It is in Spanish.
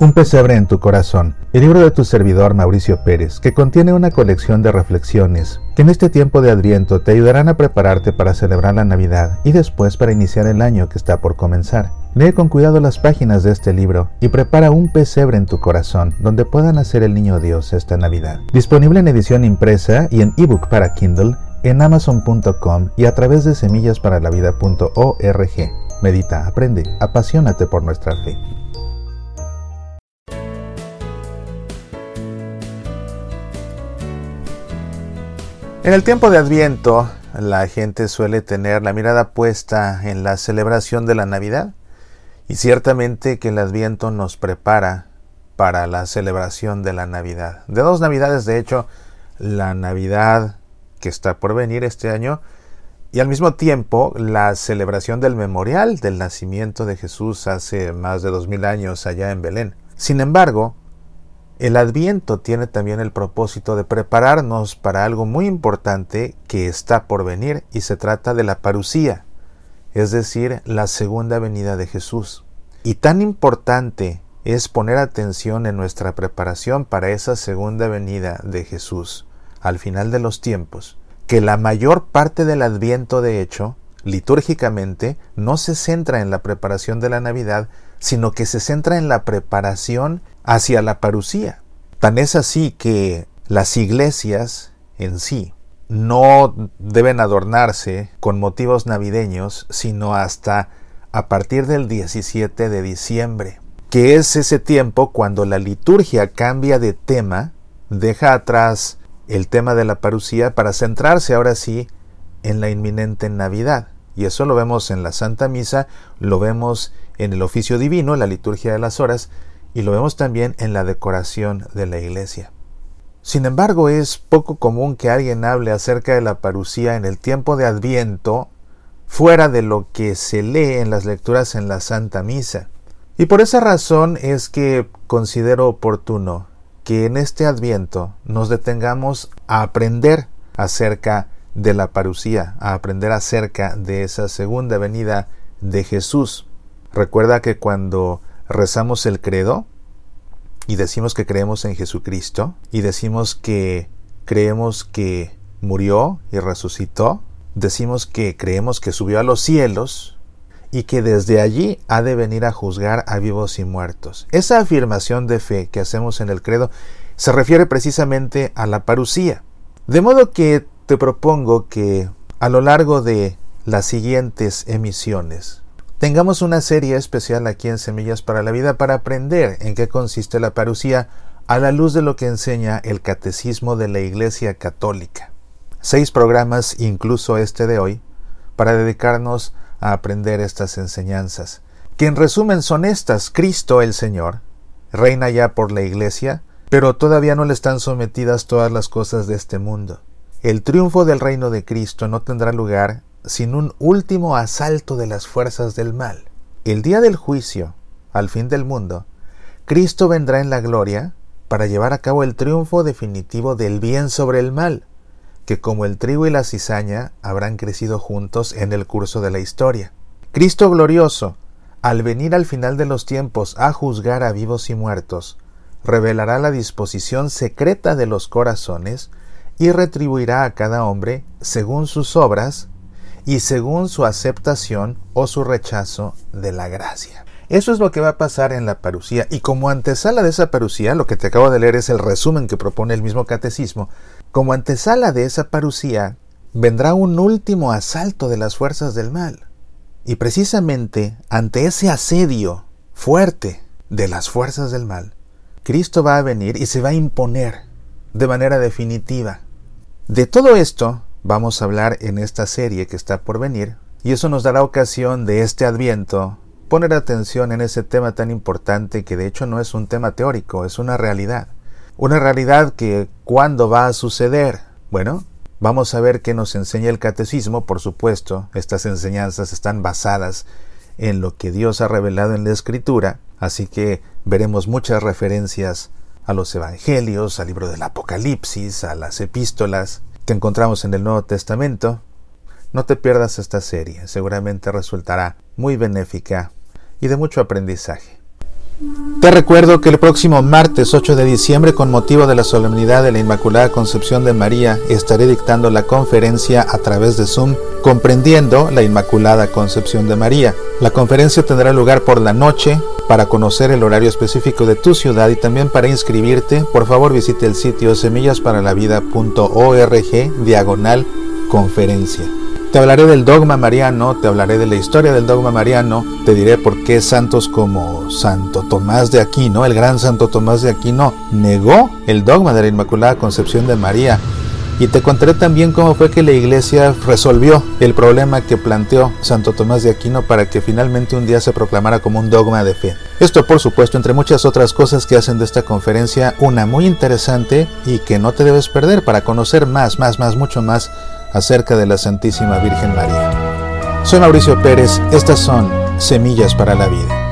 Un pesebre en tu corazón, el libro de tu servidor Mauricio Pérez, que contiene una colección de reflexiones que en este tiempo de Adviento te ayudarán a prepararte para celebrar la Navidad y después para iniciar el año que está por comenzar. Lee con cuidado las páginas de este libro y prepara un pesebre en tu corazón donde pueda nacer el niño Dios esta Navidad. Disponible en edición impresa y en ebook para Kindle en amazon.com y a través de semillasparalavida.org. Medita, aprende, apasionate por nuestra fe. En el tiempo de Adviento, la gente suele tener la mirada puesta en la celebración de la Navidad y ciertamente que el Adviento nos prepara para la celebración de la Navidad. De dos Navidades, de hecho, la Navidad que está por venir este año y al mismo tiempo la celebración del memorial del nacimiento de Jesús hace más de dos mil años allá en Belén. Sin embargo, el adviento tiene también el propósito de prepararnos para algo muy importante que está por venir y se trata de la parucía, es decir, la segunda venida de Jesús. Y tan importante es poner atención en nuestra preparación para esa segunda venida de Jesús al final de los tiempos, que la mayor parte del adviento de hecho, litúrgicamente, no se centra en la preparación de la Navidad, sino que se centra en la preparación hacia la parucía. Tan es así que las iglesias en sí no deben adornarse con motivos navideños, sino hasta a partir del 17 de diciembre, que es ese tiempo cuando la liturgia cambia de tema, deja atrás el tema de la parucía para centrarse ahora sí en la inminente Navidad. Y eso lo vemos en la Santa Misa, lo vemos en el oficio divino, la liturgia de las horas, y lo vemos también en la decoración de la iglesia. Sin embargo, es poco común que alguien hable acerca de la parucía en el tiempo de Adviento fuera de lo que se lee en las lecturas en la Santa Misa. Y por esa razón es que considero oportuno que en este Adviento nos detengamos a aprender acerca de la parucía, a aprender acerca de esa segunda venida de Jesús. Recuerda que cuando rezamos el credo y decimos que creemos en Jesucristo y decimos que creemos que murió y resucitó, decimos que creemos que subió a los cielos y que desde allí ha de venir a juzgar a vivos y muertos. Esa afirmación de fe que hacemos en el credo se refiere precisamente a la parucía. De modo que te propongo que a lo largo de las siguientes emisiones tengamos una serie especial aquí en Semillas para la Vida para aprender en qué consiste la parucía a la luz de lo que enseña el Catecismo de la Iglesia Católica. Seis programas, incluso este de hoy, para dedicarnos a aprender estas enseñanzas, que en resumen son estas. Cristo el Señor reina ya por la Iglesia, pero todavía no le están sometidas todas las cosas de este mundo. El triunfo del reino de Cristo no tendrá lugar sin un último asalto de las fuerzas del mal. El día del juicio, al fin del mundo, Cristo vendrá en la gloria para llevar a cabo el triunfo definitivo del bien sobre el mal, que como el trigo y la cizaña habrán crecido juntos en el curso de la historia. Cristo glorioso, al venir al final de los tiempos a juzgar a vivos y muertos, revelará la disposición secreta de los corazones y retribuirá a cada hombre según sus obras y según su aceptación o su rechazo de la gracia. Eso es lo que va a pasar en la parucía y como antesala de esa parucía, lo que te acabo de leer es el resumen que propone el mismo catecismo, como antesala de esa parucía vendrá un último asalto de las fuerzas del mal. Y precisamente ante ese asedio fuerte de las fuerzas del mal, Cristo va a venir y se va a imponer de manera definitiva. De todo esto vamos a hablar en esta serie que está por venir, y eso nos dará ocasión de este adviento poner atención en ese tema tan importante que de hecho no es un tema teórico, es una realidad. Una realidad que ¿cuándo va a suceder? Bueno, vamos a ver qué nos enseña el catecismo, por supuesto, estas enseñanzas están basadas en lo que Dios ha revelado en la escritura, así que veremos muchas referencias a los evangelios, al libro del Apocalipsis, a las epístolas, que encontramos en el Nuevo Testamento, no te pierdas esta serie, seguramente resultará muy benéfica y de mucho aprendizaje. Te recuerdo que el próximo martes 8 de diciembre, con motivo de la solemnidad de la Inmaculada Concepción de María, estaré dictando la conferencia a través de Zoom, comprendiendo la Inmaculada Concepción de María. La conferencia tendrá lugar por la noche. Para conocer el horario específico de tu ciudad y también para inscribirte, por favor visite el sitio semillasparalavida.org diagonal conferencia. Te hablaré del dogma mariano, te hablaré de la historia del dogma mariano, te diré por qué santos como Santo Tomás de Aquino, el gran Santo Tomás de Aquino, negó el dogma de la Inmaculada Concepción de María. Y te contaré también cómo fue que la iglesia resolvió el problema que planteó Santo Tomás de Aquino para que finalmente un día se proclamara como un dogma de fe. Esto por supuesto entre muchas otras cosas que hacen de esta conferencia una muy interesante y que no te debes perder para conocer más, más, más, mucho más acerca de la Santísima Virgen María. Soy Mauricio Pérez, estas son Semillas para la Vida.